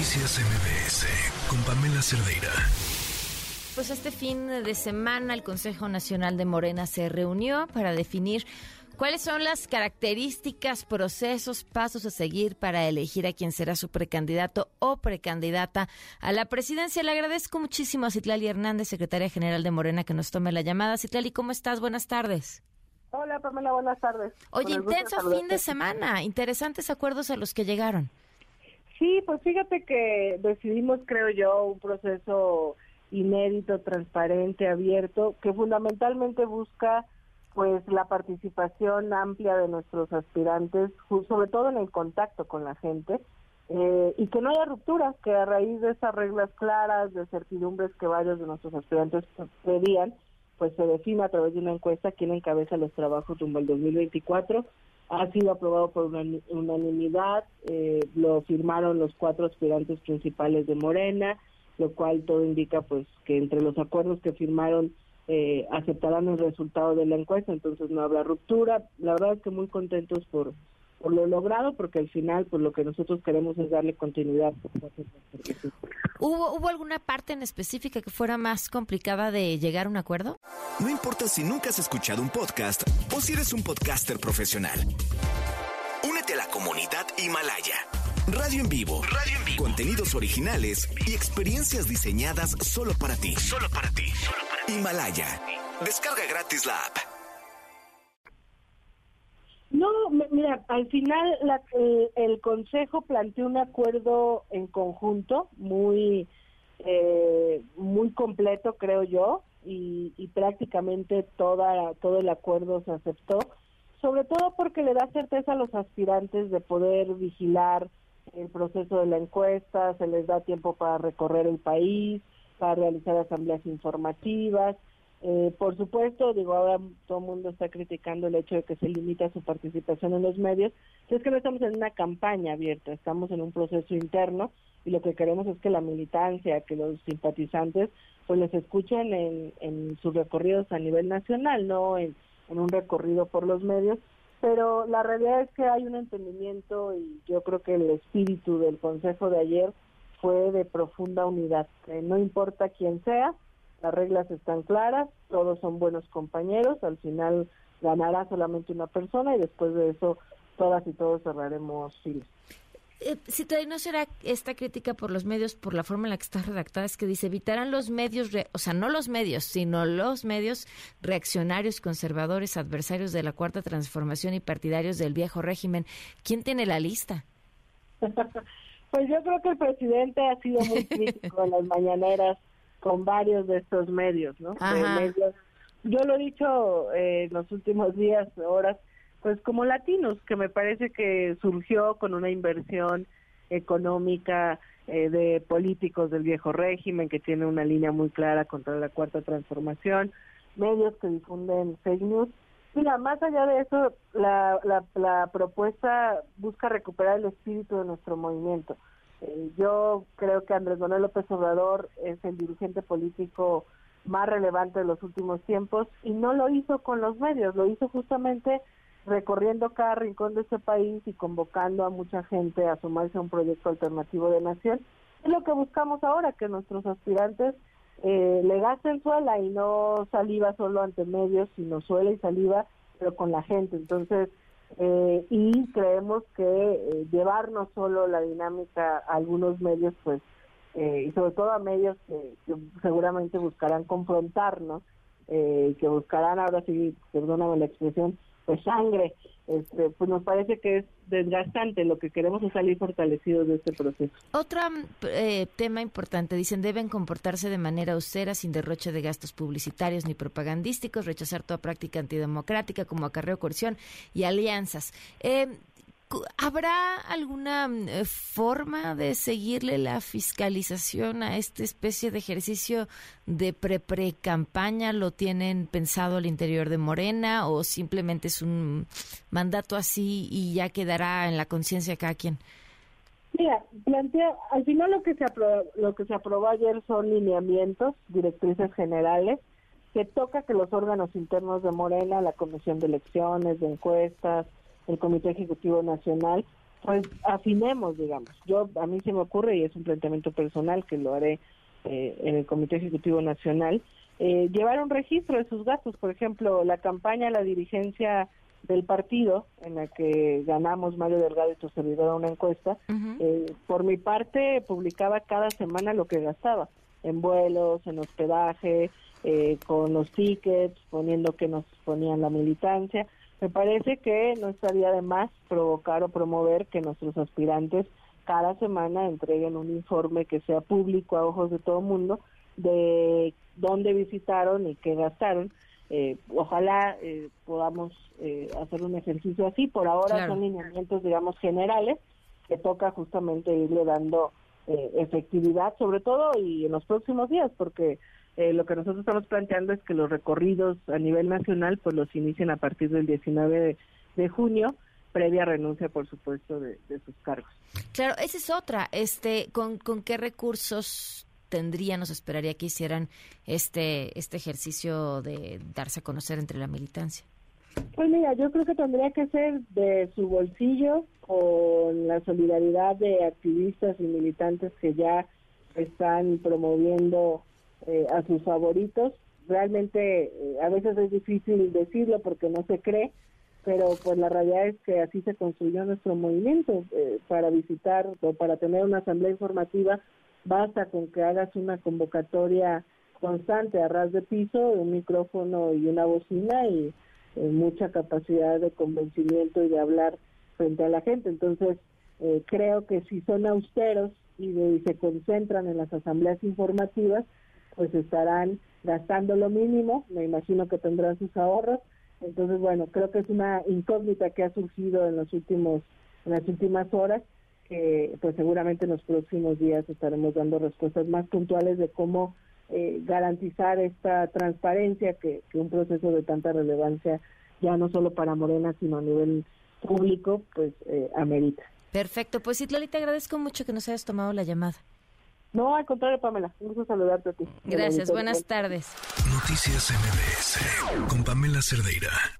Noticias MBS con Pamela Cerdeira. Pues este fin de semana el Consejo Nacional de Morena se reunió para definir cuáles son las características, procesos, pasos a seguir para elegir a quien será su precandidato o precandidata a la presidencia. Le agradezco muchísimo a Citlali Hernández, secretaria general de Morena, que nos tome la llamada. Citlali, ¿cómo estás? Buenas tardes. Hola, Pamela, buenas tardes. Oye, intenso fin de semana, interesantes acuerdos a los que llegaron. Sí, pues fíjate que decidimos, creo yo, un proceso inédito, transparente, abierto, que fundamentalmente busca pues la participación amplia de nuestros aspirantes, sobre todo en el contacto con la gente, eh, y que no haya rupturas, que a raíz de esas reglas claras, de certidumbres que varios de nuestros aspirantes pedían, pues se define a través de una encuesta quién encabeza los trabajos rumbo al 2024 ha sido aprobado por unanimidad, eh, lo firmaron los cuatro aspirantes principales de Morena, lo cual todo indica pues que entre los acuerdos que firmaron eh, aceptarán el resultado de la encuesta, entonces no habrá ruptura. La verdad es que muy contentos por, por lo logrado, porque al final pues lo que nosotros queremos es darle continuidad. ¿Hubo, ¿Hubo alguna parte en específica que fuera más complicada de llegar a un acuerdo? No importa si nunca has escuchado un podcast o si eres un podcaster profesional. Únete a la comunidad Himalaya. Radio en vivo. Radio en vivo. Contenidos originales y experiencias diseñadas solo para ti. Solo para ti. Himalaya. Descarga gratis la app. No, mira, al final el, Consejo planteó un acuerdo en conjunto muy eh, muy completo, creo yo, y, prácticamente toda todo el acuerdo se aceptó, sobre todo porque le da certeza a los aspirantes de poder vigilar el proceso de la encuesta, se les da tiempo para recorrer el país, para realizar asambleas informativas, eh, por supuesto, digo, ahora todo el mundo está criticando el hecho de que se limita su participación en los medios. Es que no estamos en una campaña abierta, estamos en un proceso interno y lo que queremos es que la militancia, que los simpatizantes, pues les escuchen en, en sus recorridos a nivel nacional, no en, un recorrido por los medios. Pero la realidad es que hay un entendimiento y yo creo que el espíritu del Consejo de ayer fue de profunda unidad. no importa quién sea, las reglas están claras, todos son buenos compañeros, al final ganará solamente una persona y después de eso todas y todos cerraremos filas. Eh, si todavía no será esta crítica por los medios, por la forma en la que está redactada, es que dice, evitarán los medios, o sea, no los medios, sino los medios reaccionarios, conservadores, adversarios de la Cuarta Transformación y partidarios del viejo régimen. ¿Quién tiene la lista? pues yo creo que el presidente ha sido muy crítico en las mañaneras con varios de estos medios, ¿no? yo lo he dicho eh, en los últimos días, horas, pues como latinos, que me parece que surgió con una inversión económica eh, de políticos del viejo régimen, que tiene una línea muy clara contra la cuarta transformación, medios que difunden fake news. Mira, más allá de eso, la, la, la propuesta busca recuperar el espíritu de nuestro movimiento. Eh, yo creo que Andrés Manuel López Obrador es el dirigente político más relevante de los últimos tiempos y no lo hizo con los medios, lo hizo justamente recorriendo cada rincón de ese país y convocando a mucha gente a sumarse a un proyecto alternativo de nación. Es lo que buscamos ahora, que nuestros aspirantes eh, le gasten suela y no saliva solo ante medios, sino suela y saliva, pero con la gente. Entonces, eh, y creemos que eh, llevarnos solo la dinámica a algunos medios, pues, eh, y sobre todo a medios que, seguramente buscarán confrontarnos, que buscarán, ahora sí, perdóname la expresión, pues sangre, este, pues nos parece que es desgastante. Lo que queremos es salir fortalecidos de este proceso. Otro eh, tema importante, dicen, deben comportarse de manera austera, sin derroche de gastos publicitarios ni propagandísticos, rechazar toda práctica antidemocrática como acarreo, coerción y alianzas. Eh, ¿Habrá alguna mm, eh, forma de seguirle la fiscalización a esta especie de ejercicio de pre-pre-campaña? ¿Lo tienen pensado al interior de Morena o simplemente es un mandato así y ya quedará en la conciencia de cada quien? Mira, plantea, al final lo que se aprobó, lo que se aprobó ayer son lineamientos, directrices generales que toca que los órganos internos de Morena, la Comisión de Elecciones, de Encuestas, el Comité Ejecutivo Nacional, pues afinemos, digamos. Yo a mí se me ocurre y es un planteamiento personal que lo haré eh, en el Comité Ejecutivo Nacional, eh, llevar un registro de sus gastos, por ejemplo, la campaña, la dirigencia del partido en la que ganamos Mario Delgado y tu servidor una encuesta, eh, por mi parte publicaba cada semana lo que gastaba en vuelos, en hospedaje, eh, con los tickets, poniendo que nos ponían la militancia. Me parece que no estaría de más provocar o promover que nuestros aspirantes cada semana entreguen un informe que sea público a ojos de todo el mundo de dónde visitaron y qué gastaron. Eh, ojalá eh, podamos hacer un ejercicio así. Por ahora son lineamientos, digamos, generales que toca justamente irle dando efectividad, sobre todo y en los próximos días, porque eh, lo que nosotros estamos planteando es que los recorridos a nivel nacional pues los inicien a partir del 19 de, junio previa renuncia, por supuesto, de, sus cargos. Claro, esa es otra. Este, ¿con, ¿Con qué recursos tendrían, nos esperaría que hicieran este, este ejercicio de darse a conocer entre la militancia? Pues mira, yo creo que tendría que ser de su bolsillo con la solidaridad de activistas y militantes que ya están promoviendo eh, a sus favoritos. Realmente eh, a veces es difícil decirlo porque no se cree, pero pues la realidad es que así se construyó nuestro movimiento. Eh, para visitar o para tener una asamblea informativa basta con que hagas una convocatoria constante a ras de piso, un micrófono y una bocina y mucha capacidad de convencimiento y de hablar frente a la gente. Entonces, creo que si son austeros y, y se concentran en las asambleas informativas, pues estarán gastando lo mínimo, me imagino que tendrán sus ahorros. Entonces, bueno, creo que es una incógnita que ha surgido en los últimos en las últimas horas que pues seguramente en los próximos días estaremos dando respuestas más puntuales de cómo eh, garantizar esta transparencia que, un proceso de tanta relevancia ya no solo para Morena sino a nivel público pues eh, amerita. Perfecto, pues Itlali, te agradezco mucho que nos hayas tomado la llamada. No, al contrario, Pamela. Un gusto saludarte a ti. Gracias, buenas tardes. Noticias MBS con Pamela Cerdeira.